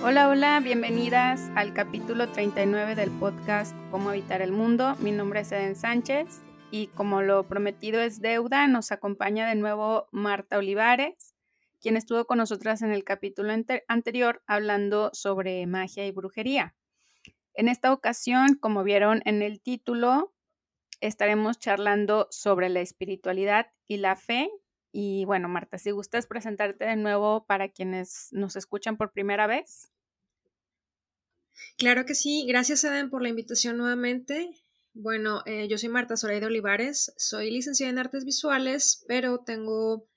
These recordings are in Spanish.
Hola, hola, bienvenidas al capítulo 39 del podcast Cómo habitar el mundo. Mi nombre es Eden Sánchez y como lo prometido es deuda, nos acompaña de nuevo Marta Olivares, quien estuvo con nosotras en el capítulo anterior hablando sobre magia y brujería. En esta ocasión, como vieron en el título, estaremos charlando sobre la espiritualidad y la fe. Y bueno, Marta, si gustas presentarte de nuevo para quienes nos escuchan por primera vez. Claro que sí, gracias Eden por la invitación nuevamente. Bueno, eh, yo soy Marta Zoraida Olivares, soy licenciada en artes visuales, pero tengo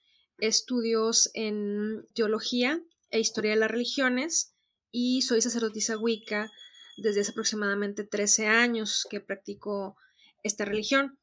estudios en teología e historia de las religiones y soy sacerdotisa wicca desde hace aproximadamente 13 años que practico esta religión.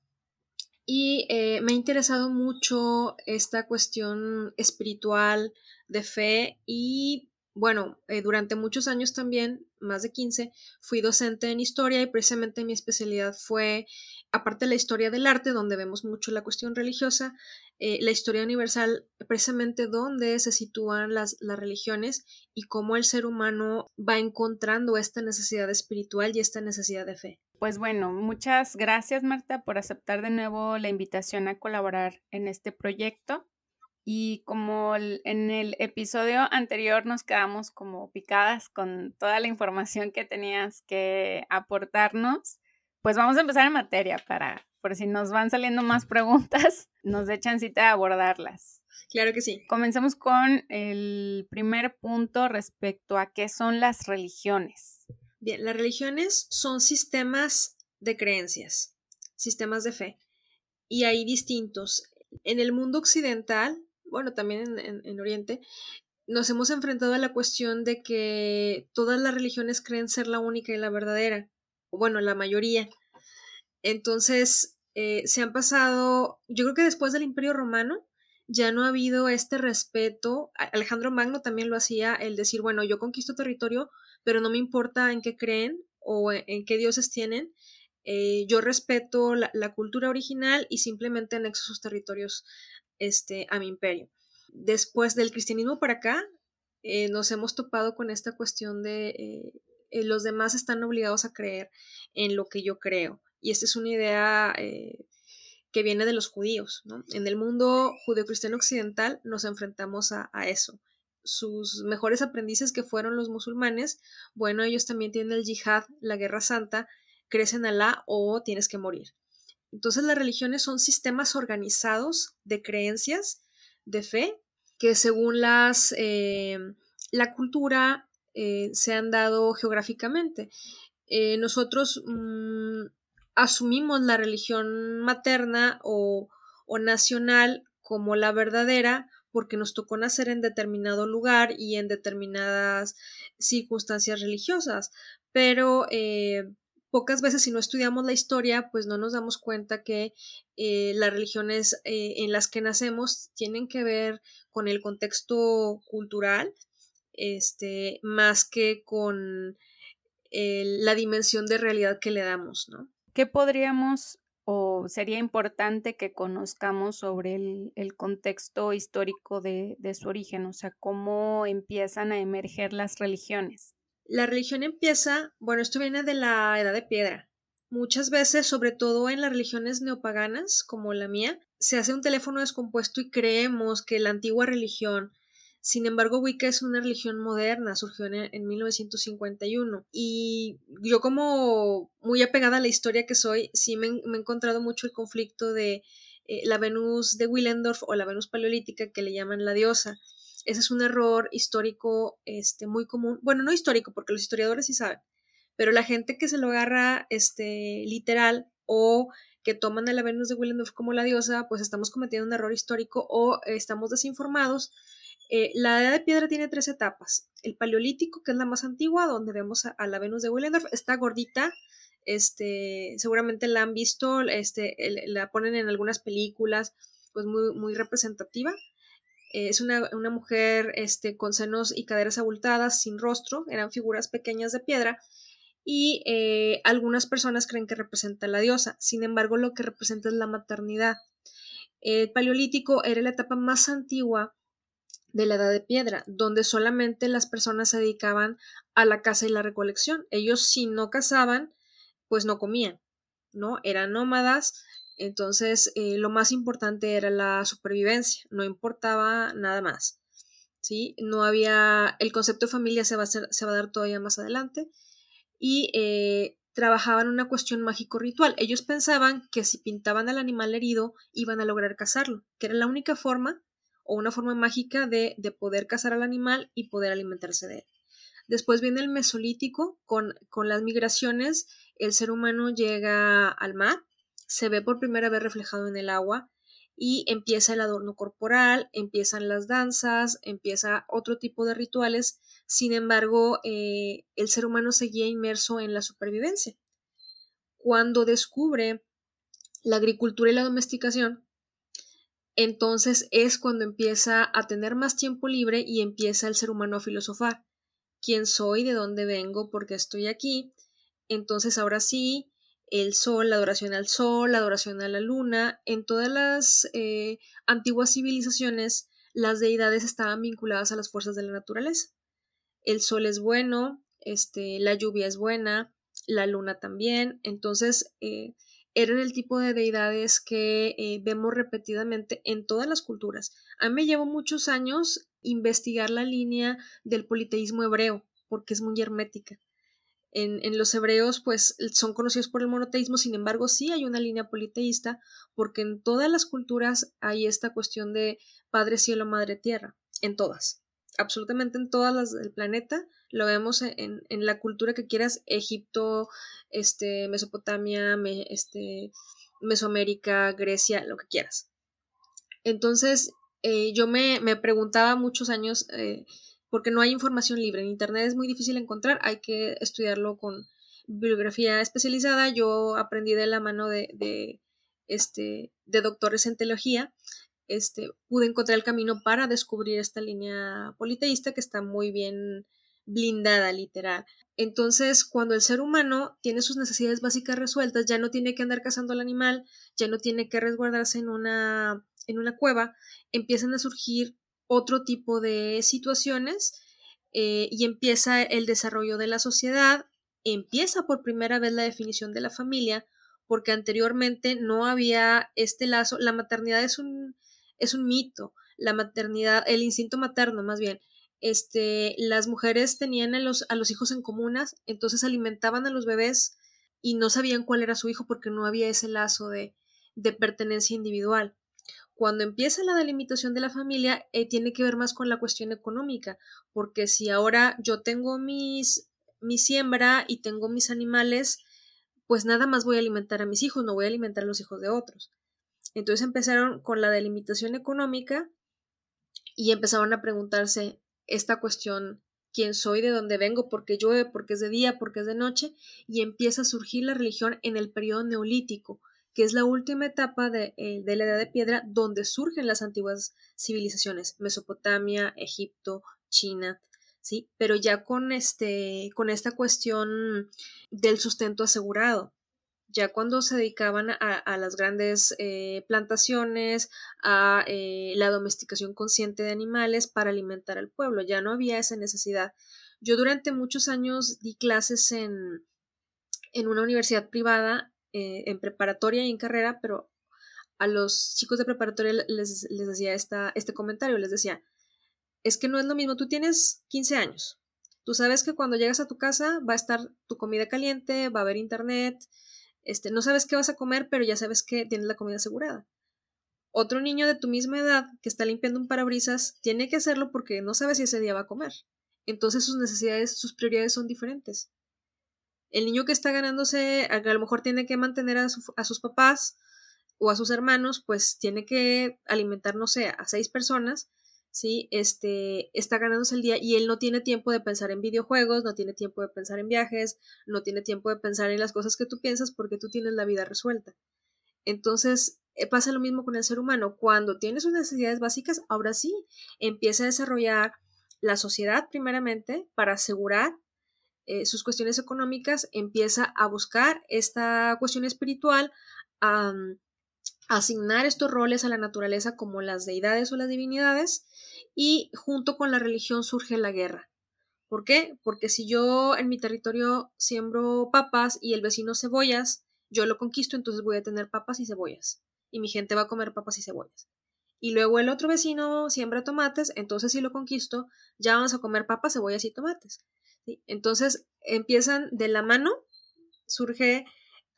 Y eh, me ha interesado mucho esta cuestión espiritual de fe y bueno, eh, durante muchos años también, más de 15, fui docente en historia y precisamente mi especialidad fue, aparte de la historia del arte, donde vemos mucho la cuestión religiosa, eh, la historia universal, precisamente donde se sitúan las, las religiones y cómo el ser humano va encontrando esta necesidad espiritual y esta necesidad de fe. Pues bueno, muchas gracias Marta por aceptar de nuevo la invitación a colaborar en este proyecto. Y como en el episodio anterior nos quedamos como picadas con toda la información que tenías que aportarnos, pues vamos a empezar en materia para, por si nos van saliendo más preguntas, nos dé chancita de abordarlas. Claro que sí. Comencemos con el primer punto respecto a qué son las religiones. Bien, las religiones son sistemas de creencias, sistemas de fe, y hay distintos. En el mundo occidental bueno, también en, Oriente, nos hemos enfrentado a la cuestión de que todas las religiones creen ser la única y la verdadera, o bueno, la mayoría. Entonces, eh, se han pasado, yo creo que después del Imperio Romano, ya no ha habido este respeto. Alejandro Magno también lo hacía, el decir, bueno, yo conquisto territorio, pero no me importa en qué creen o en, qué dioses tienen. Eh, yo respeto la, cultura original y simplemente anexo sus territorios este, a mi imperio. Después del cristianismo para acá, eh, nos hemos topado con esta cuestión de eh, los demás están obligados a creer en lo que yo creo. Y esta es una idea que viene de los judíos. En el mundo judeocristiano occidental nos enfrentamos a, eso. Sus mejores aprendices que fueron los musulmanes, bueno, ellos también tienen el yihad, la guerra santa, crecen Alá o tienes que morir. Entonces las religiones son sistemas organizados de creencias, de fe, que según las, eh, la cultura eh, se han dado geográficamente. Eh, nosotros mm, asumimos la religión materna o, nacional como la verdadera porque nos tocó nacer en determinado lugar y en determinadas circunstancias religiosas, pero pocas veces si no estudiamos la historia, pues no nos damos cuenta que eh, las religiones eh, en las que nacemos tienen que ver con el contexto cultural, este, más que con la dimensión de realidad que le damos, ¿no? ¿Qué podríamos o sería importante que conozcamos sobre el, contexto histórico de, de su origen? O sea, cómo empiezan a emerger las religiones. La religión empieza, bueno, esto viene de la edad de piedra. Muchas veces, sobre todo en las religiones neopaganas, como la mía, se hace un teléfono descompuesto y creemos que la antigua religión, sin embargo, Wicca es una religión moderna, surgió en, 1951. Y yo como muy apegada a la historia que soy, sí me, he encontrado mucho el conflicto de eh, la Venus de Willendorf o la Venus paleolítica que le llaman la diosa. Ese es un error histórico este, muy común. Bueno, no histórico, porque los historiadores sí saben, pero la gente que se lo agarra este, literal o que toman a la Venus de Willendorf como la diosa, pues estamos cometiendo un error histórico o estamos desinformados. Eh, la edad de piedra tiene tres etapas. El paleolítico, que es la más antigua, donde vemos a, la Venus de Willendorf, está gordita, este, seguramente la han visto, este, la ponen en algunas películas, pues muy, representativa. es una, mujer este, con senos y caderas abultadas, sin rostro, eran figuras pequeñas de piedra, y eh, algunas personas creen que representa a la diosa, sin embargo lo que representa es la maternidad. El paleolítico era la etapa más antigua de la edad de piedra, donde solamente las personas se dedicaban a la caza y la recolección. Ellos si no cazaban, pues no comían, ¿no? Eran nómadas, entonces eh, lo más importante era la supervivencia, no importaba nada más, ¿sí? No había, el concepto de familia se va a, dar todavía más adelante y eh, trabajaban una cuestión mágico-ritual. Ellos pensaban que si pintaban al animal herido iban a lograr cazarlo, que era la única forma o una forma mágica de, de poder cazar al animal y poder alimentarse de él. Después viene el mesolítico, con, con las migraciones, el ser humano llega al mar, se ve por primera vez reflejado en el agua y empieza el adorno corporal, empiezan las danzas, empieza otro tipo de rituales, sin embargo, eh, el ser humano seguía inmerso en la supervivencia. Cuando descubre la agricultura y la domesticación, entonces es cuando empieza a tener más tiempo libre y empieza el ser humano a filosofar. ¿Quién soy? ¿De dónde vengo? ¿Por qué estoy aquí? Entonces ahora sí, el sol, la adoración al sol, la adoración a la luna, en todas las eh, antiguas civilizaciones las deidades estaban vinculadas a las fuerzas de la naturaleza. El sol es bueno, este, la lluvia es buena, la luna también, entonces eh, eran el tipo de deidades que eh, vemos repetidamente en todas las culturas. A mí me llevó muchos años investigar la línea del politeísmo hebreo, porque es muy hermética. En, en, los hebreos, pues son conocidos por el monoteísmo, sin embargo, sí hay una línea politeísta, porque en todas las culturas hay esta cuestión de Padre Cielo, Madre Tierra, en todas, absolutamente en todas las del planeta lo vemos en, en la cultura que quieras, Egipto, este, Mesopotamia, este, Mesoamérica, Grecia, lo que quieras. Entonces, eh, yo me, me, preguntaba muchos años, eh, porque no hay información libre, en Internet es muy difícil encontrar, hay que estudiarlo con bibliografía especializada, yo aprendí de la mano de, de, este, de doctores en teología, este, pude encontrar el camino para descubrir esta línea politeísta que está muy bien blindada, literal. Entonces, cuando el ser humano tiene sus necesidades básicas resueltas, ya no tiene que andar cazando al animal, ya no tiene que resguardarse en una, en una cueva, empiezan a surgir otro tipo de situaciones eh, y empieza el desarrollo de la sociedad, empieza por primera vez la definición de la familia, porque anteriormente no había este lazo, la maternidad es un, es un mito, la maternidad, el instinto materno más bien, este, las mujeres tenían a los, a los hijos en comunas, entonces alimentaban a los bebés y no sabían cuál era su hijo porque no había ese lazo de, de pertenencia individual. Cuando empieza la delimitación de la familia, eh, tiene que ver más con la cuestión económica, porque si ahora yo tengo mis, mi siembra y tengo mis animales, pues nada más voy a alimentar a mis hijos, no voy a alimentar a los hijos de otros. Entonces empezaron con la delimitación económica y empezaron a preguntarse esta cuestión quién soy, de dónde vengo, por qué llueve, por qué es de día, por qué es de noche, y empieza a surgir la religión en el periodo neolítico, que es la última etapa de, eh, de la edad de piedra donde surgen las antiguas civilizaciones, Mesopotamia, Egipto, China, ¿sí? Pero ya con este, con esta cuestión del sustento asegurado, ya cuando se dedicaban a, las grandes eh, plantaciones, a eh, la domesticación consciente de animales para alimentar al pueblo, ya no había esa necesidad. Yo durante muchos años di clases en, en una universidad privada, eh, en preparatoria y en carrera, pero a los chicos de preparatoria les, les decía esta, este comentario, les decía, es que no es lo mismo, tú tienes 15 años, tú sabes que cuando llegas a tu casa va a estar tu comida caliente, va a haber internet, este, no sabes qué vas a comer, pero ya sabes que tienes la comida asegurada. Otro niño de tu misma edad que está limpiando un parabrisas tiene que hacerlo porque no sabe si ese día va a comer. Entonces sus necesidades, sus prioridades son diferentes. El niño que está ganándose, a lo mejor tiene que mantener a, a sus papás o a sus hermanos, pues tiene que alimentar, no sé, a seis personas ¿sí? Este, está ganándose el día y él no tiene tiempo de pensar en videojuegos, no tiene tiempo de pensar en viajes, no tiene tiempo de pensar en las cosas que tú piensas porque tú tienes la vida resuelta. Entonces, eh, pasa lo mismo con el ser humano. Cuando tiene sus necesidades básicas, ahora sí, empieza a desarrollar la sociedad primeramente para asegurar eh, sus cuestiones económicas, empieza a buscar esta cuestión espiritual, a, asignar estos roles a la naturaleza como las deidades o las divinidades, y junto con la religión surge la guerra. ¿Por qué? Porque si yo en mi territorio siembro papas y el vecino cebollas, yo lo conquisto, entonces voy a tener papas y cebollas y mi gente va a comer papas y cebollas. Y luego el otro vecino siembra tomates, entonces si lo conquisto, ya vamos a comer papas, cebollas y tomates. Entonces empiezan de la mano, surge,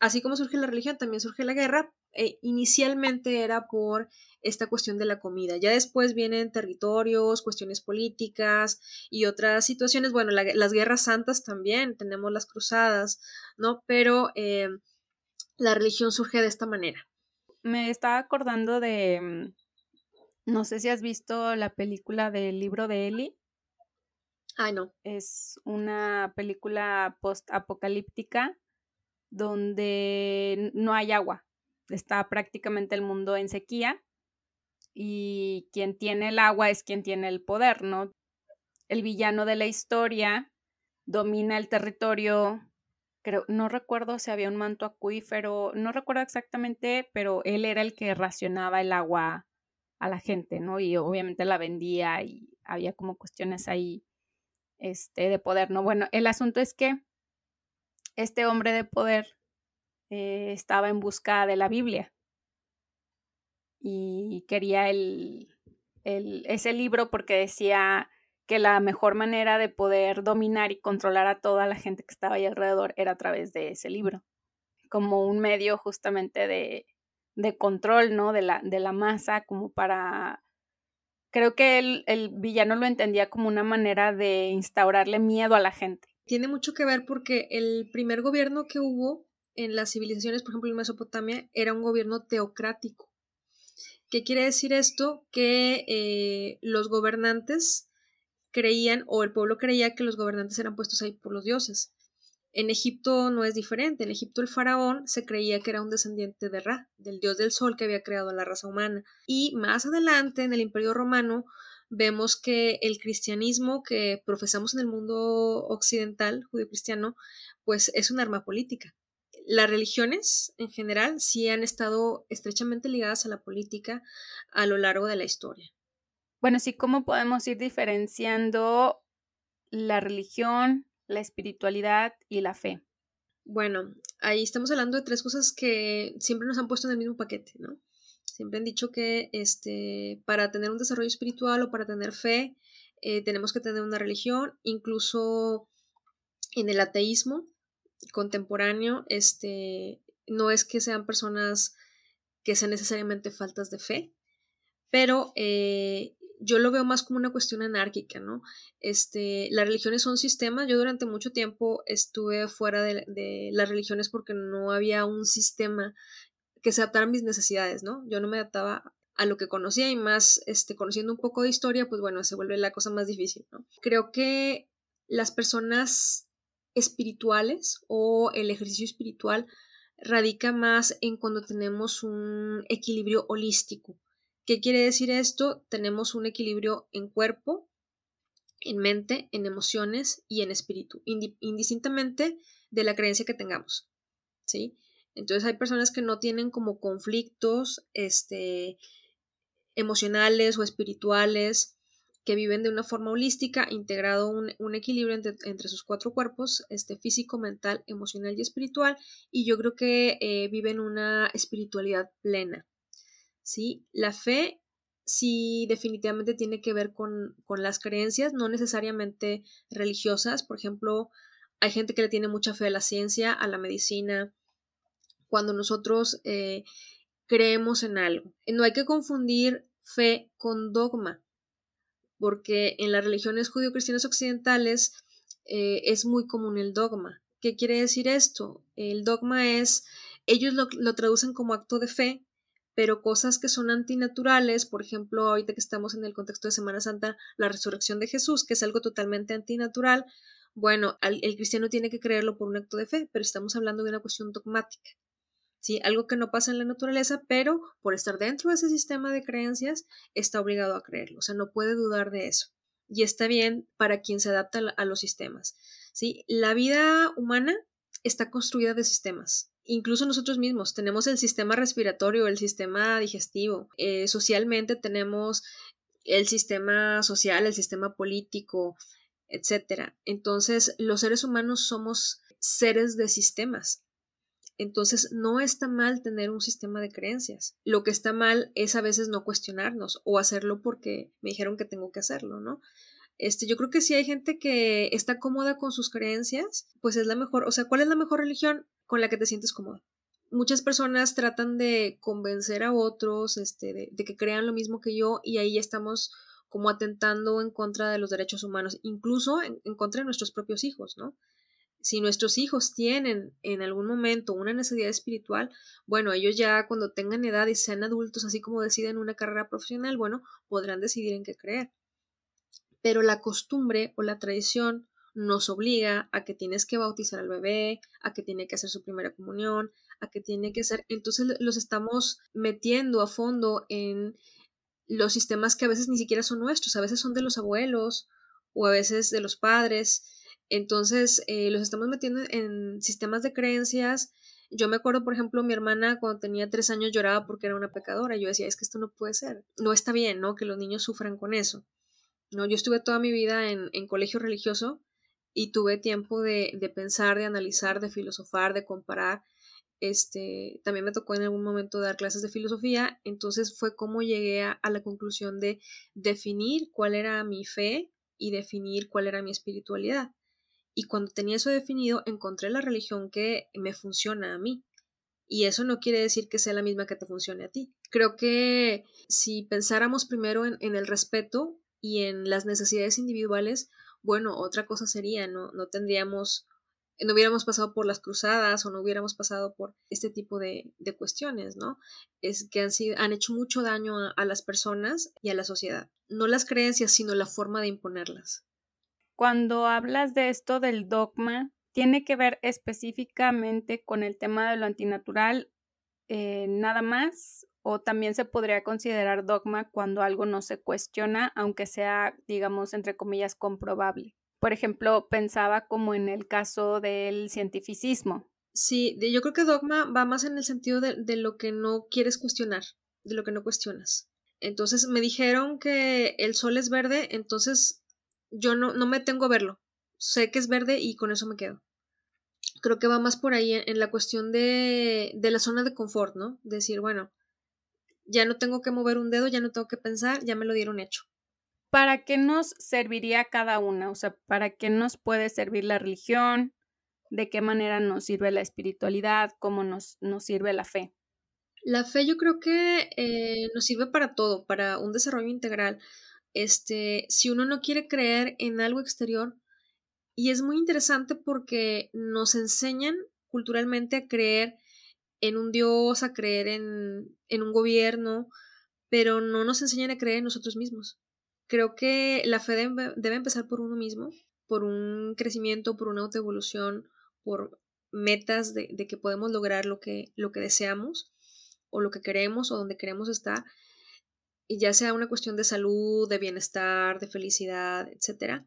así como surge la religión, también surge la guerra. E inicialmente era por esta cuestión de la comida. Ya después vienen territorios, cuestiones políticas y otras situaciones. Bueno, las guerras santas también, tenemos las cruzadas, ¿no? Pero eh, la religión surge de esta manera me estaba acordando de, mm, no sé si has visto la película del libro de Eli. Ay, no. Es una película post-apocalíptica donde no hay agua. Está prácticamente el mundo en sequía y quien tiene el agua es quien tiene el poder, ¿no? El villano de la historia domina el territorio creo, no recuerdo si había un manto acuífero, no recuerdo exactamente, pero él era el que racionaba el agua a la gente, ¿no? Y obviamente la vendía y había como cuestiones ahí este, de poder, ¿no? Bueno, el asunto es que este hombre de poder eh, estaba en busca de la Biblia y quería el, el, ese libro porque decía que la mejor manera de poder dominar y controlar a toda la gente que estaba ahí alrededor era a través de ese libro, como un medio justamente de, de control, ¿no? De la, de la masa, como para... Creo que el, el villano lo entendía como una manera de instaurarle miedo a la gente. Tiene mucho que ver porque el primer gobierno que hubo en las civilizaciones, por ejemplo en Mesopotamia, era un gobierno teocrático. ¿Qué quiere decir esto? Que eh, los gobernantes creían o el pueblo creía que los gobernantes eran puestos ahí por los dioses. En Egipto no es diferente. En Egipto el faraón se creía que era un descendiente de Ra, del dios del sol que había creado la raza humana. Y más adelante, en el Imperio Romano, vemos que el cristianismo que profesamos en el mundo occidental, judío-cristiano, pues es un arma política. Las religiones en general sí han estado estrechamente ligadas a la política a lo largo de la historia. Bueno, sí, ¿cómo podemos ir diferenciando la religión, la espiritualidad y la fe? Bueno, ahí estamos hablando de tres cosas que siempre nos han puesto en el mismo paquete, ¿no? Siempre han dicho que este, para tener un desarrollo espiritual o para tener fe, eh, tenemos que tener una religión, incluso en el ateísmo contemporáneo, este, no es que sean personas que sean necesariamente faltas de fe, pero eh, yo lo veo más como una cuestión anárquica, ¿no? Este, las religiones son sistemas. Yo durante mucho tiempo estuve fuera de, las religiones porque no había un sistema que se adaptara a mis necesidades, ¿no? Yo no me adaptaba a lo que conocía y más, este, conociendo un poco de historia, pues bueno, se vuelve la cosa más difícil, ¿no? Creo que las personas espirituales o el ejercicio espiritual radica más en cuando tenemos un equilibrio holístico ¿Qué quiere decir esto? Tenemos un equilibrio en cuerpo, en mente, en emociones y en espíritu, indistintamente de la creencia que tengamos. ¿Sí? Entonces hay personas que no tienen como conflictos este, emocionales o espirituales, que viven de una forma holística, integrado un, equilibrio entre, sus cuatro cuerpos, este, físico, mental, emocional y espiritual, y yo creo que eh, viven una espiritualidad plena. ¿sí? La fe sí definitivamente tiene que ver con, las creencias, no necesariamente religiosas. Por ejemplo, hay gente que le tiene mucha fe a la ciencia, a la medicina. Cuando nosotros eh, creemos en algo. No hay que confundir fe con dogma, porque en las religiones judío-cristianas occidentales eh, es muy común el dogma. ¿Qué quiere decir esto? El dogma es, ellos lo traducen como acto de fe, pero cosas que son antinaturales, por ejemplo, ahorita que estamos en el contexto de Semana Santa, la resurrección de Jesús, que es algo totalmente antinatural, bueno, el, cristiano tiene que creerlo por un acto de fe, pero estamos hablando de una cuestión dogmática. ¿Sí? Algo que no pasa en la naturaleza, pero por estar dentro de ese sistema de creencias está obligado a creerlo, o sea, no puede dudar de eso. Y está bien para quien se adapta a los sistemas, ¿sí? La vida humana está construida de sistemas. Incluso nosotros mismos tenemos el sistema respiratorio, el sistema digestivo. Eh, socialmente tenemos el sistema social, el sistema político, etcétera. Entonces, los seres humanos somos seres de sistemas. Entonces, no está mal tener un sistema de creencias. Lo que está mal es a veces no cuestionarnos o hacerlo porque me dijeron que tengo que hacerlo, ¿no? Este, yo creo que si hay gente que está cómoda con sus creencias, pues es la mejor, o sea, ¿cuál es la mejor religión con la que te sientes cómoda? Muchas personas tratan de convencer a otros, este, de, de que crean lo mismo que yo y ahí estamos como atentando en contra de los derechos humanos, incluso en, contra de nuestros propios hijos, ¿no? Si nuestros hijos tienen en algún momento una necesidad espiritual, bueno, ellos ya cuando tengan edad y sean adultos, así como deciden una carrera profesional, bueno, podrán decidir en qué creer. Pero la costumbre o la tradición nos obliga a que tienes que bautizar al bebé, a que tiene que hacer su primera comunión, a que tiene que hacer, entonces los estamos metiendo a fondo en los sistemas que a veces ni siquiera son nuestros, a veces son de los abuelos o a veces de los padres. Entonces, eh, los estamos metiendo en sistemas de creencias. Yo me acuerdo, por ejemplo, mi hermana cuando tenía tres años lloraba porque era una pecadora. Yo decía, es que esto no puede ser. No está bien, ¿no? Que los niños sufran con eso. No, yo estuve toda mi vida en, colegio religioso y tuve tiempo de, de pensar, de analizar, de filosofar, de comparar este, también me tocó en algún momento dar clases de filosofía, entonces fue como llegué a, la conclusión de definir cuál era mi fe y definir cuál era mi espiritualidad. Y cuando tenía eso definido, encontré la religión que me funciona a mí. Y eso no quiere decir que sea la misma que te funcione a ti. Creo que si pensáramos primero en, el respeto y en las necesidades individuales, bueno, otra cosa sería, ¿no? No tendríamos no hubiéramos pasado por las cruzadas o no hubiéramos pasado por este tipo de, cuestiones, ¿no? Es que han, sido, han hecho mucho daño a, las personas y a la sociedad. No las creencias, sino la forma de imponerlas. Cuando hablas de esto del dogma, ¿tiene que ver específicamente con el tema de lo antinatural eh, nada más? ¿O también se podría considerar dogma cuando algo no se cuestiona, aunque sea, digamos, entre comillas, comprobable? Por ejemplo, pensaba como en el caso del cientificismo. Sí, yo creo que dogma va más en el sentido de, de lo que no quieres cuestionar, de lo que no cuestionas. Entonces me dijeron que el sol es verde, entonces yo no, no me tengo a verlo. Sé que es verde y con eso me quedo. Creo que va más por ahí en, la cuestión de, de la zona de confort, ¿no? Decir, bueno, ya no tengo que mover un dedo, ya no tengo que pensar, ya me lo dieron hecho. ¿para qué nos serviría cada una? O sea, ¿para qué nos puede servir la religión? ¿De qué manera nos sirve la espiritualidad? ¿Cómo nos, nos sirve la fe? La fe yo creo que eh, nos sirve para todo, para un desarrollo integral. Este, si uno no quiere creer en algo exterior, y es muy interesante porque nos enseñan culturalmente a creer en un Dios, a creer en, en un gobierno, pero no nos enseñan a creer en nosotros mismos. Creo que la fe debe, empezar por uno mismo, por un crecimiento, por una autoevolución, por metas de, que podemos lograr lo que, lo que deseamos o lo que queremos o donde queremos estar, y ya sea una cuestión de salud, de bienestar, de felicidad, etc.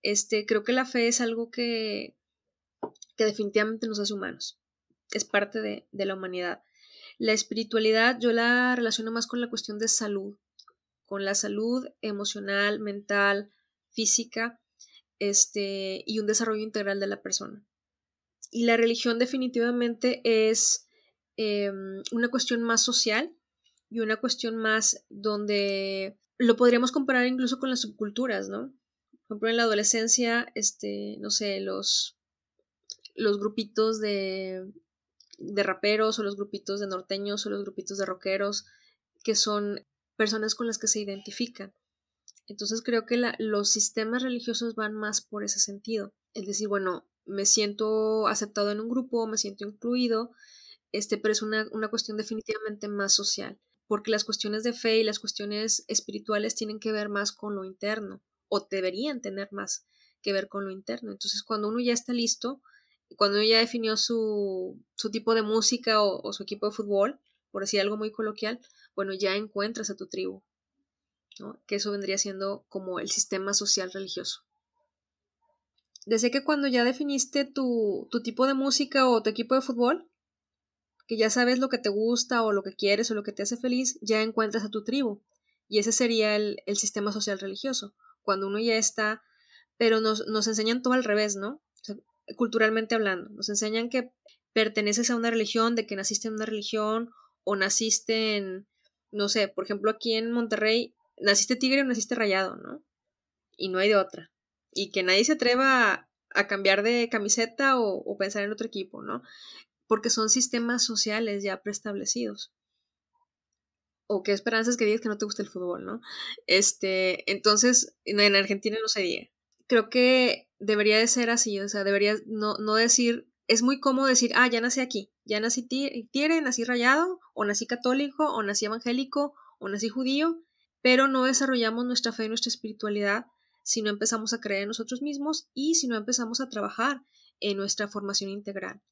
Este, creo que la fe es algo que, que definitivamente nos hace humanos, es parte de, de la humanidad. La espiritualidad yo la relaciono más con la cuestión de salud, con la salud emocional, mental, física, este, y un desarrollo integral de la persona. Y la religión definitivamente es em, una cuestión más social y una cuestión más donde lo podríamos comparar incluso con las subculturas, ¿no? Por ejemplo, en la adolescencia, este, no sé, los, los grupitos de, de raperos o los grupitos de norteños o los grupitos de rockeros que son personas con las que se identifican. Entonces creo que los sistemas religiosos van más por ese sentido. Es decir, bueno, me siento aceptado en un grupo, me siento incluido, este, pero es una, una cuestión definitivamente más social, porque las cuestiones de fe y las cuestiones espirituales tienen que ver más con lo interno, o deberían tener más que ver con lo interno. Entonces, cuando uno ya está listo, cuando uno ya definió su, su tipo de música o, su equipo de fútbol, por decir algo muy coloquial, bueno, ya encuentras a tu tribu, ¿no? que eso vendría siendo como el sistema social religioso. Desde que cuando ya definiste tu, tu tipo de música o tu equipo de fútbol, que ya sabes lo que te gusta o lo que quieres o lo que te hace feliz, ya encuentras a tu tribu. Y ese sería el, el sistema social religioso. Cuando uno ya está, pero nos, nos enseñan todo al revés, ¿no? culturalmente hablando. Nos enseñan que perteneces a una religión, de que naciste en una religión o naciste en, no sé, por ejemplo, aquí en Monterrey, naciste tigre o naciste rayado, ¿no? Y no hay de otra. Y que nadie se atreva a, cambiar de camiseta o, o, pensar en otro equipo, ¿no? Porque son sistemas sociales ya preestablecidos. O qué esperanzas que digas que no te gusta el fútbol, ¿no? Este, entonces, en Argentina no se diga. Creo que debería de ser así, o sea, debería no, no decir, es muy cómodo decir, ah, ya nací aquí, ya nací tiere, nací rayado, o nací católico, o nací evangélico, o nací judío, pero no desarrollamos nuestra fe y nuestra espiritualidad si no empezamos a creer en nosotros mismos y si no empezamos a trabajar en nuestra formación integral.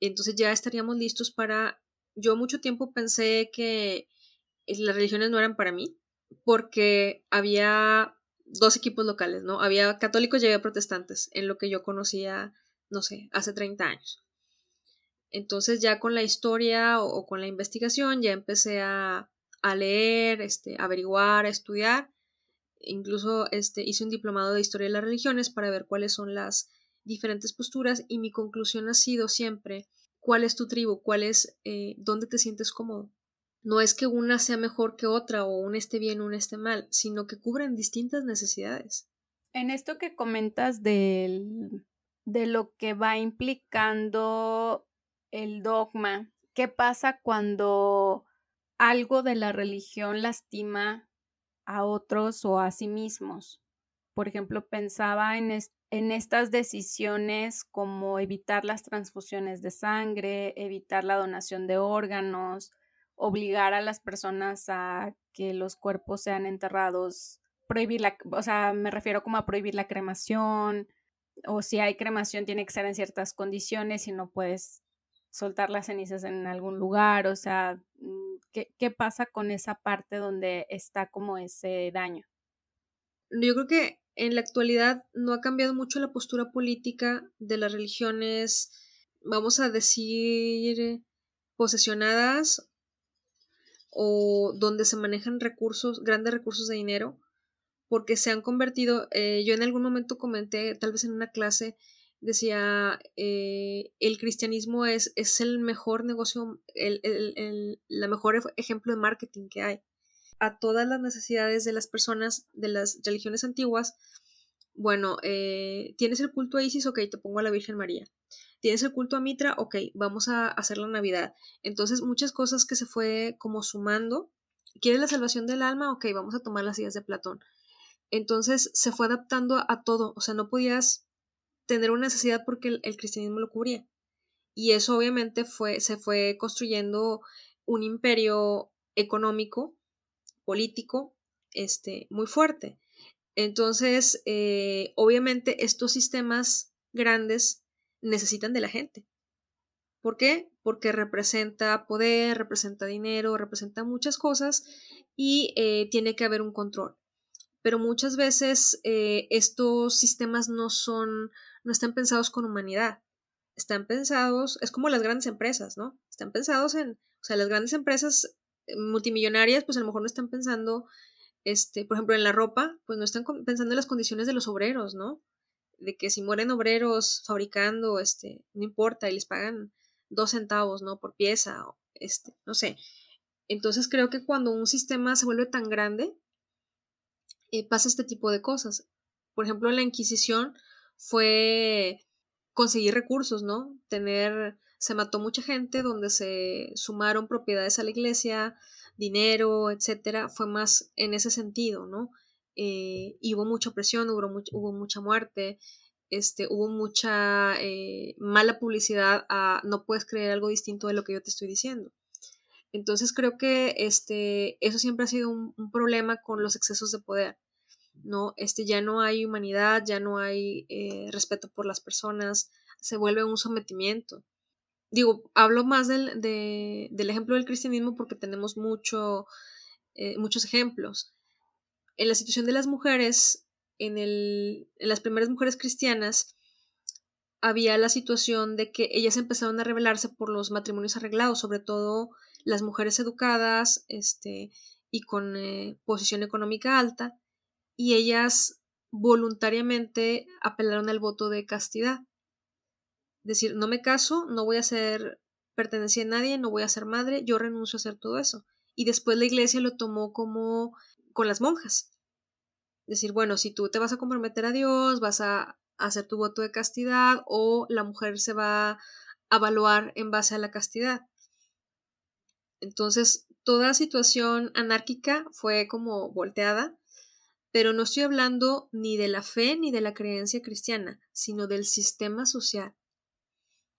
Entonces ya estaríamos listos para... Yo mucho tiempo pensé que las religiones no eran para mí porque había dos equipos locales, ¿no? Había católicos y había protestantes, en lo que yo conocía, no sé, hace 30 años. Entonces ya con la historia o, con la investigación ya empecé a, a, leer, este, averiguar, a estudiar. Incluso este, hice un diplomado de historia de las religiones para ver cuáles son las diferentes posturas y mi conclusión ha sido siempre cuál es tu tribu, cuál es, eh, dónde te sientes cómodo no es que una sea mejor que otra o una esté bien una esté mal, sino que cubren distintas necesidades. En esto que comentas de lo que va implicando el dogma, ¿qué pasa cuando algo de la religión lastima a otros o a sí mismos? Por ejemplo, pensaba en, en estas decisiones como evitar las transfusiones de sangre, evitar la donación de órganos, obligar a las personas a que los cuerpos sean enterrados, prohibir la, o sea, me refiero como a prohibir la cremación, o si hay cremación tiene que ser en ciertas condiciones y no puedes soltar las cenizas en algún lugar, o sea, mm, ¿qué, qué pasa con esa parte donde está como ese daño? Yo creo que en la actualidad no ha cambiado mucho la postura política de las religiones, vamos a decir, posesionadas o donde se manejan recursos, grandes recursos de dinero, porque se han convertido, eh, yo en algún momento comenté, tal vez en una clase, decía, eh, el cristianismo es, es el mejor negocio, el, el, el mejor ejemplo de marketing que hay. A todas las necesidades de las personas de las religiones antiguas, bueno, eh, tienes el culto a Isis, ok, te pongo a la Virgen María. ¿Tienes el culto a Mitra? Ok, vamos a hacer la Navidad. Entonces, muchas cosas que se fue como sumando. ¿Quieres la salvación del alma? Ok, vamos a tomar las ideas de Platón. Entonces, se fue adaptando a, todo. O sea, no podías tener una necesidad porque el, cristianismo lo cubría. Y eso obviamente fue, se fue construyendo un imperio económico, político, este, muy fuerte. Entonces, eh, obviamente estos sistemas grandes necesitan de la gente. ¿Por qué? Porque representa poder, representa dinero, representa muchas cosas y eh, tiene que haber un control. Pero muchas veces eh, estos sistemas no son, no están pensados con humanidad. Están pensados, es como las grandes empresas, ¿no? Están pensados en, o sea, las grandes empresas multimillonarias, pues a lo mejor no están pensando, este, por ejemplo, en la ropa, pues no están pensando en las condiciones de los obreros, ¿no? de que si mueren obreros fabricando, este, no importa, y les pagan dos centavos, ¿no? Por pieza, este, no sé. Entonces creo que cuando un sistema se vuelve tan grande, eh, pasa este tipo de cosas. Por ejemplo, la Inquisición fue conseguir recursos, ¿no? Tener, se mató mucha gente donde se sumaron propiedades a la iglesia, dinero, etcétera, fue más en ese sentido, ¿no? Eh, hubo mucha presión, hubo, hubo mucha muerte, este, hubo mucha eh, mala publicidad a no puedes creer algo distinto de lo que yo te estoy diciendo. Entonces creo que este, eso siempre ha sido un, problema con los excesos de poder. ¿no? Este, ya no hay humanidad, ya no hay eh, respeto por las personas, se vuelve un sometimiento. Digo, hablo más del, del ejemplo del cristianismo porque tenemos mucho, eh, muchos ejemplos. En la situación de las mujeres, en, el, en las primeras mujeres cristianas, había la situación de que ellas empezaron a rebelarse por los matrimonios arreglados, sobre todo las mujeres educadas este, y con eh, posición económica alta, y ellas voluntariamente apelaron al voto de castidad. Decir, no me caso, no voy a ser pertenencia a nadie, no voy a ser madre, yo renuncio a hacer todo eso. Y después la iglesia lo tomó como con las monjas. Decir, bueno, si tú te vas a comprometer a Dios, vas a hacer tu voto de castidad o la mujer se va a evaluar en base a la castidad. Entonces, toda situación anárquica fue como volteada, pero no estoy hablando ni de la fe ni de la creencia cristiana, sino del sistema social.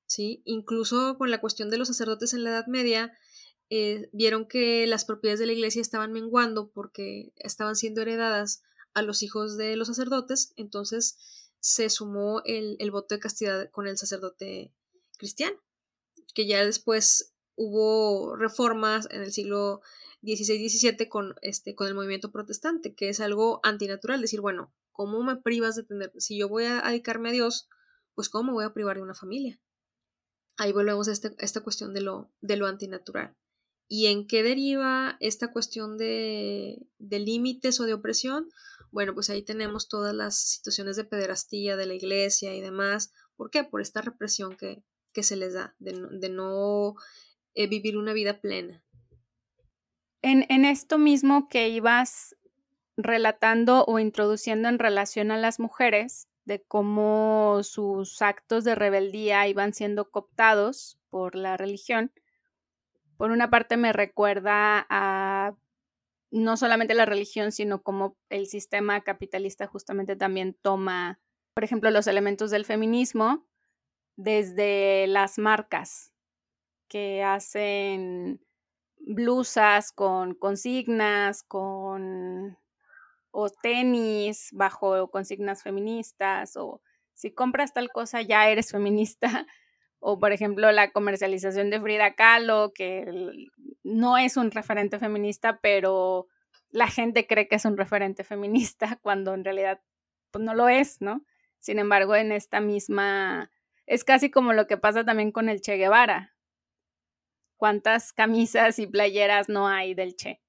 ¿Sí? Incluso con la cuestión de los sacerdotes en la Edad Media, eh, vieron que las propiedades de la iglesia estaban menguando porque estaban siendo heredadas a los hijos de los sacerdotes, entonces se sumó el, el voto de castidad con el sacerdote cristiano, que ya después hubo reformas en el siglo XVI-XVII con, este, con el movimiento protestante, que es algo antinatural, decir, bueno, ¿cómo me privas de tener, si yo voy a dedicarme a Dios, pues cómo me voy a privar de una familia? Ahí volvemos a, este, esta cuestión de lo, de lo antinatural. ¿Y en qué deriva esta cuestión de, de límites o de opresión? Bueno, pues ahí tenemos todas las situaciones de pederastía de la iglesia y demás. ¿Por qué? Por esta represión que, que se les da, de no, de no eh, vivir una vida plena. En, en esto mismo que ibas relatando o introduciendo en relación a las mujeres, de cómo sus actos de rebeldía iban siendo cooptados por la religión, por una parte me recuerda a no solamente la religión, sino cómo el sistema capitalista justamente también toma, por ejemplo, los elementos del feminismo desde las marcas que hacen blusas con consignas, con o tenis bajo consignas feministas o si compras tal cosa ya eres feminista o por ejemplo la comercialización de Frida Kahlo que no es un referente feminista pero la gente cree que es un referente feminista cuando en realidad pues no lo es, ¿no? Sin embargo, en esta misma es casi como lo que pasa también con el Che Guevara, cuántas camisas y playeras no hay del Che.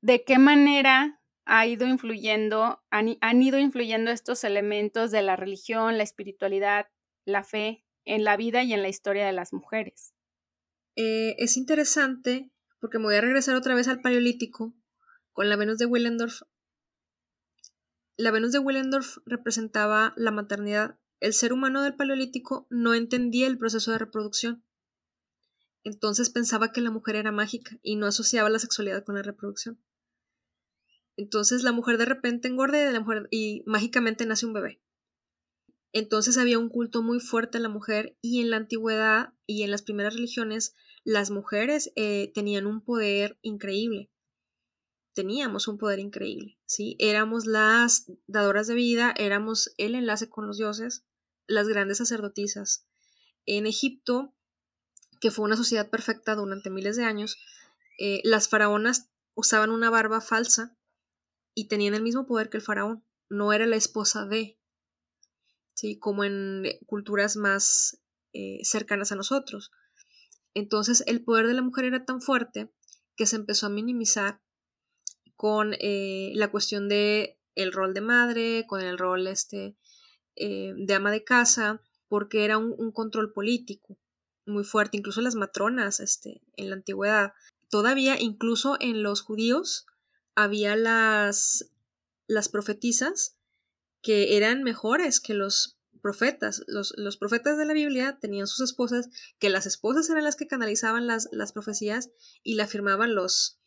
¿De qué manera ha ido influyendo, han, ido influyendo estos elementos de la religión, la espiritualidad, la fe en la vida y en la historia de las mujeres? Eh, es interesante porque me voy a regresar otra vez al paleolítico con la Venus de Willendorf. La Venus de Willendorf representaba la maternidad. El ser humano del paleolítico no entendía el proceso de reproducción. Entonces pensaba que la mujer era mágica y no asociaba la sexualidad con la reproducción. Entonces la mujer de repente engorda y, la mujer, y mágicamente nace un bebé. Entonces había un culto muy fuerte a la mujer y en la antigüedad y en las primeras religiones las mujeres eh, tenían un poder increíble. Teníamos un poder increíble, ¿sí? Éramos las dadoras de vida, éramos el enlace con los dioses, las grandes sacerdotisas. En Egipto que fue una sociedad perfecta durante miles de años, eh, las faraonas usaban una barba falsa y tenían el mismo poder que el faraón. No era la esposa de, ¿sí? como en culturas más eh, cercanas a nosotros. Entonces el poder de la mujer era tan fuerte que se empezó a minimizar con eh, la cuestión de el rol de madre, con el rol este, de ama de casa, porque era un control político muy fuerte, incluso las matronas este, en la antigüedad. Todavía, incluso en los judíos, había las, las profetisas que eran mejores que los profetas. Los, los, profetas de la Biblia tenían sus esposas, que las esposas eran las que canalizaban las, las profecías y la firmaban los,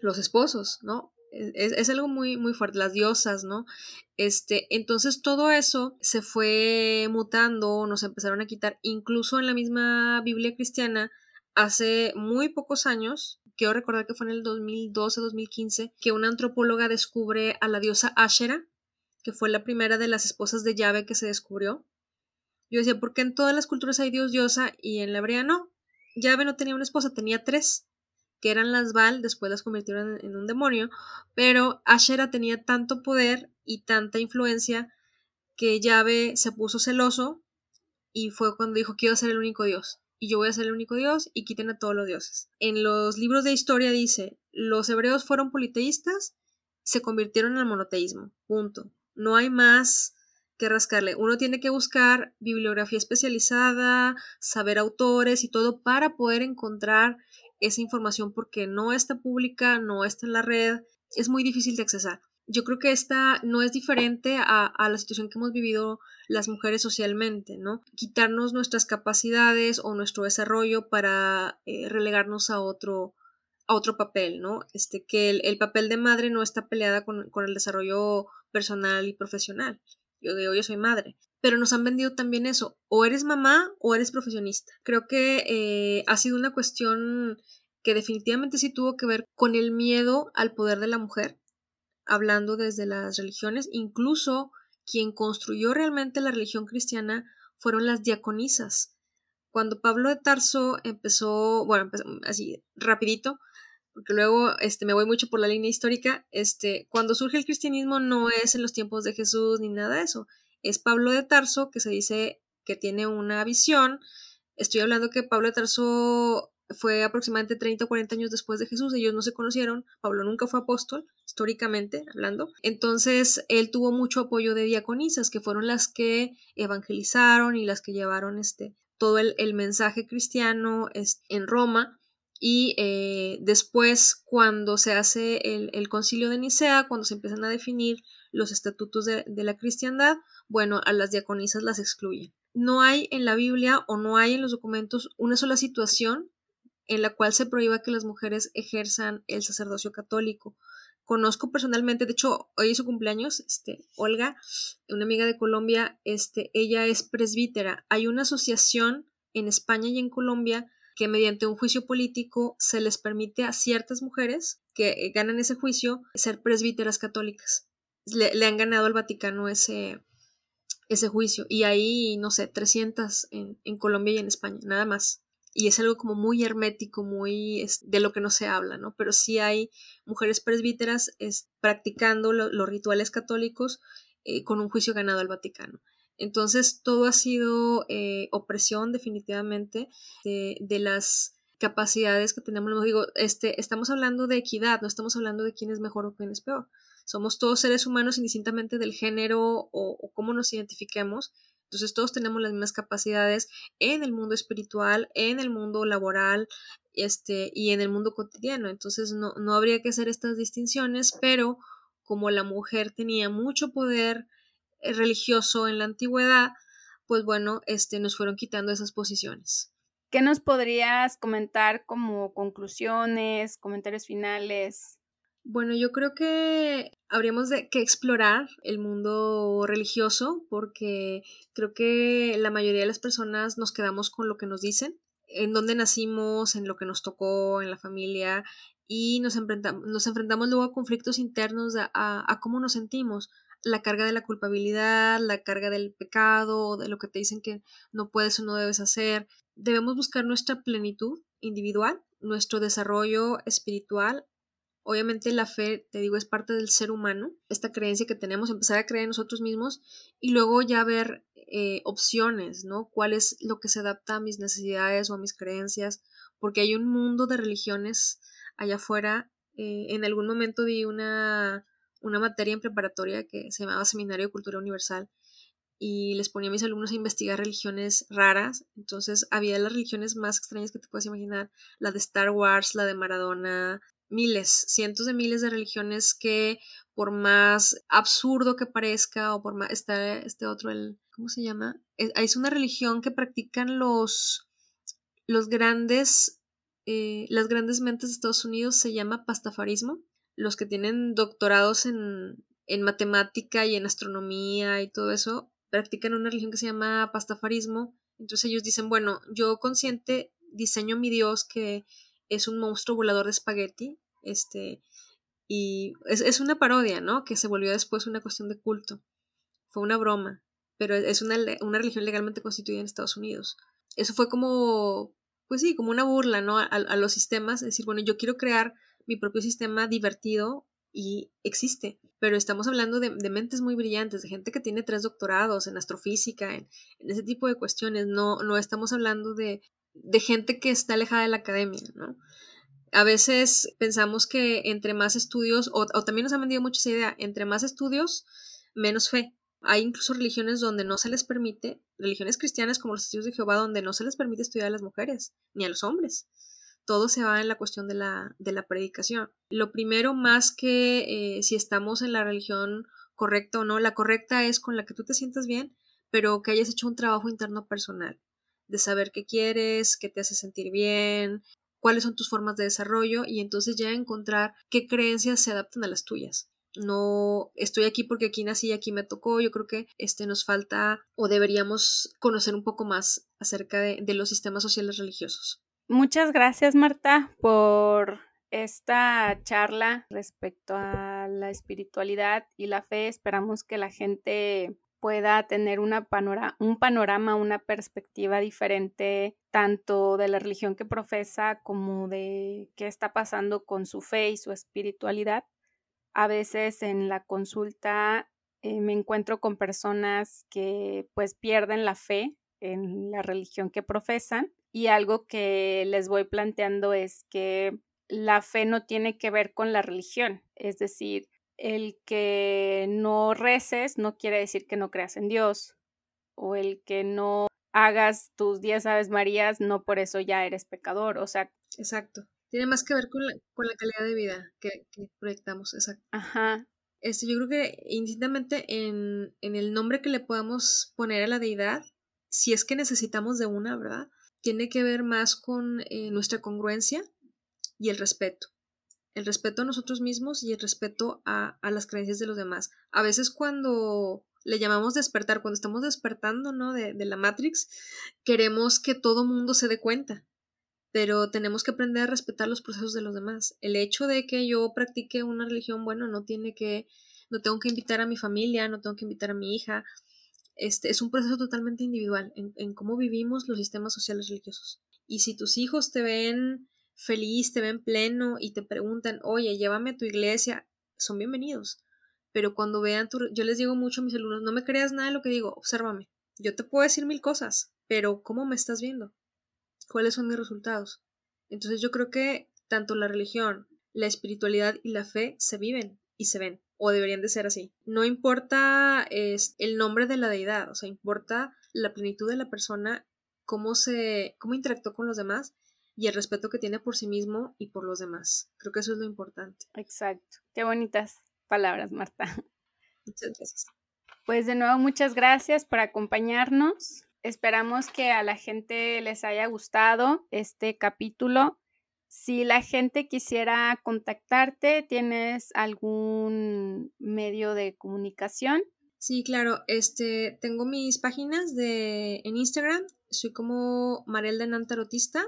los esposos, ¿no? es, algo muy, muy fuerte, las diosas, ¿no? Este, entonces todo eso se fue mutando, nos empezaron a quitar, incluso en la misma Biblia cristiana, hace muy pocos años, quiero recordar que fue en el 2012-2015, que una antropóloga descubre a la diosa Ashera, que fue la primera de las esposas de Yahvé que se descubrió. Yo decía, ¿por qué en todas las culturas hay dios diosa y en la hebrea no? Yahvé no tenía una esposa, tenía tres, que eran las Baal, después las convirtieron en, un demonio, pero Ashera tenía tanto poder y tanta influencia que Yahvé se puso celoso y fue cuando dijo, quiero ser el único dios y yo voy a ser el único Dios y quiten a todos los dioses. En los libros de historia dice, los hebreos fueron politeístas, se convirtieron al monoteísmo, punto. No hay más que rascarle. Uno tiene que buscar bibliografía especializada, saber autores y todo para poder encontrar esa información porque no está pública, no está en la red, es muy difícil de accesar. Yo creo que esta no es diferente a, a la situación que hemos vivido las mujeres socialmente, ¿no? Quitarnos nuestras capacidades o nuestro desarrollo para eh, relegarnos a otro, a otro papel, ¿no? Este, que el, papel de madre no está peleada con, el desarrollo personal y profesional. Yo digo, yo soy madre. Pero nos han vendido también eso, o eres mamá o eres profesionista. Creo que eh, ha sido una cuestión que definitivamente sí tuvo que ver con el miedo al poder de la mujer, hablando desde las religiones, incluso quien construyó realmente la religión cristiana fueron las diaconisas. Cuando Pablo de Tarso empezó, bueno, así rapidito, porque luego este, me voy mucho por la línea histórica, este, cuando surge el cristianismo no es en los tiempos de Jesús ni nada de eso, es Pablo de Tarso que se dice que tiene una visión, estoy hablando que Pablo de Tarso fue aproximadamente 30 o 40 años después de Jesús, ellos no se conocieron, Pablo nunca fue apóstol, históricamente hablando, entonces él tuvo mucho apoyo de diaconisas, que fueron las que evangelizaron y las que llevaron este, todo el, mensaje cristiano en Roma, y eh, después cuando se hace el, concilio de Nicea, cuando se empiezan a definir los estatutos de, de la cristiandad, bueno, a las diaconisas las excluyen. No hay en la Biblia o no hay en los documentos una sola situación en la cual se prohíba que las mujeres ejerzan el sacerdocio católico. Conozco personalmente, de hecho, hoy es su cumpleaños, este, Olga, una amiga de Colombia, este, ella es presbítera. Hay una asociación en España y en Colombia que mediante un juicio político se les permite a ciertas mujeres que ganan ese juicio ser presbíteras católicas. Le, han ganado al Vaticano ese, ese juicio y hay, no sé, 300 en, en Colombia y en España, nada más y es algo como muy hermético, muy de lo que no se habla, ¿no? Pero sí hay mujeres presbíteras es, practicando los rituales católicos eh, con un juicio ganado al Vaticano. Entonces, todo ha sido eh, opresión definitivamente de, de, las capacidades que tenemos. Digo, este, estamos hablando de equidad, no estamos hablando de quién es mejor o quién es peor. Somos todos seres humanos indistintamente del género o, o cómo nos identifiquemos entonces todos tenemos las mismas capacidades en el mundo espiritual, en el mundo laboral este, y en el mundo cotidiano. Entonces no, no habría que hacer estas distinciones, pero como la mujer tenía mucho poder eh, religioso en la antigüedad, pues bueno, este, nos fueron quitando esas posiciones. ¿Qué nos podrías comentar como conclusiones, comentarios finales bueno, yo creo que habríamos de que explorar el mundo religioso porque creo que la mayoría de las personas nos quedamos con lo que nos dicen, en dónde nacimos, en lo que nos tocó, en la familia y nos enfrentamos, nos enfrentamos luego a conflictos internos a, a, cómo nos sentimos, la carga de la culpabilidad, la carga del pecado, de lo que te dicen que no puedes o no debes hacer. Debemos buscar nuestra plenitud individual, nuestro desarrollo espiritual Obviamente la fe, te digo, es parte del ser humano, esta creencia que tenemos, empezar a creer en nosotros mismos y luego ya ver eh, opciones, ¿no? ¿Cuál es lo que se adapta a mis necesidades o a mis creencias? Porque hay un mundo de religiones allá afuera. Eh, en algún momento di una, una materia en preparatoria que se llamaba Seminario de Cultura Universal y les ponía a mis alumnos a investigar religiones raras. Entonces había las religiones más extrañas que te puedes imaginar, la de Star Wars, la de Maradona, miles, cientos de miles de religiones que por más absurdo que parezca o por más está este otro el ¿cómo se llama? Es, una religión que practican los los grandes eh, las grandes mentes de Estados Unidos se llama pastafarismo los que tienen doctorados en, en matemática y en astronomía y todo eso practican una religión que se llama pastafarismo entonces ellos dicen bueno yo consciente diseño mi Dios que es un monstruo volador de espagueti este, y es, una parodia, ¿no? Que se volvió después una cuestión de culto. Fue una broma. pero es una, una religión legalmente constituida en Estados Unidos. Eso fue como, pues sí, como una burla, ¿no? A, los sistemas, es decir, bueno, yo quiero crear mi propio sistema divertido y existe, pero estamos hablando de, mentes muy brillantes, de gente que tiene tres doctorados en astrofísica, en, ese tipo de cuestiones, no, no estamos hablando de, de gente que está alejada de la academia, ¿no? A veces pensamos que entre más estudios, o, o también nos han vendido mucho esa idea, entre más estudios, menos fe. Hay incluso religiones donde no se les permite, religiones cristianas como los testigos de Jehová, donde no se les permite estudiar a las mujeres ni a los hombres. Todo se va en la cuestión de la, de la predicación. Lo primero, más que eh, si estamos en la religión correcta o no, la correcta es con la que tú te sientas bien, pero que hayas hecho un trabajo interno personal, de saber qué quieres, qué te hace sentir bien, cuáles son tus formas de desarrollo y entonces ya encontrar qué creencias se adaptan a las tuyas no estoy aquí porque aquí nací y aquí me tocó. Yo creo que este nos falta o deberíamos conocer un poco más acerca de, de los sistemas sociales religiosos. Muchas gracias, Marta, por esta charla respecto a la espiritualidad y la fe. Esperamos que la gente pueda tener una un panorama, una perspectiva diferente tanto de la religión que profesa como de qué está pasando con su fe y su espiritualidad. A veces en la consulta eh, me encuentro con personas que pues pierden la fe en la religión que profesan y algo que les voy planteando es que la fe no tiene que ver con la religión, es decir, el que no reces no quiere decir que no creas en Dios o el que no hagas tus diez aves marías no por eso ya eres pecador, o sea, exacto. Tiene más que ver con la, con la calidad de vida que, proyectamos, exacto. Ajá. Este, yo creo que indistintamente en, en el nombre que le podamos poner a la deidad, si es que necesitamos de una, ¿verdad? Tiene que ver más con eh, nuestra congruencia y el respeto. El respeto a nosotros mismos y el respeto a, a, las creencias de los demás. A veces cuando le llamamos despertar, cuando estamos despertando, ¿no? De, de la Matrix, queremos que todo mundo se dé cuenta pero tenemos que aprender a respetar los procesos de los demás. El hecho de que yo practique una religión, bueno, no tiene que, no tengo que invitar a mi familia, no tengo que invitar a mi hija. Este es un proceso totalmente individual en, cómo vivimos los sistemas sociales religiosos. Y si tus hijos te ven feliz, te ven pleno y te preguntan, oye, llévame a tu iglesia, son bienvenidos. Pero cuando vean tu, yo les digo mucho a mis alumnos, no me creas nada de lo que digo, obsérvame. Yo te puedo decir mil cosas, pero ¿cómo me estás viendo? cuáles son mis resultados. Entonces yo creo que tanto la religión, la espiritualidad y la fe se viven y se ven, o deberían de ser así. No importa es, el nombre de la deidad, o sea, importa la plenitud de la persona, cómo se, cómo interactuó con los demás y el respeto que tiene por sí mismo y por los demás. Creo que eso es lo importante. Exacto. Qué bonitas palabras, Marta. Muchas gracias. Pues de nuevo, muchas gracias por acompañarnos. Esperamos que a la gente les haya gustado este capítulo. Si la gente quisiera contactarte, ¿tienes algún medio de comunicación? Sí, claro. Este, tengo mis páginas de en Instagram. Soy como Marelda Nantarotista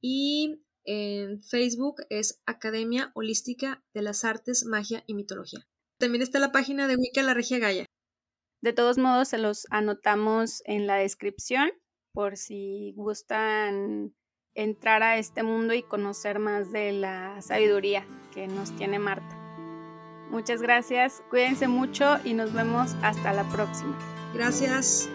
y en Facebook es Academia Holística de las Artes, Magia y Mitología. También está la página de Wicca La Regia Gaya. De todos modos, se los anotamos en la descripción por si gustan entrar a este mundo y conocer más de la sabiduría que nos tiene Marta. Muchas gracias, cuídense mucho y nos vemos hasta la próxima. Gracias.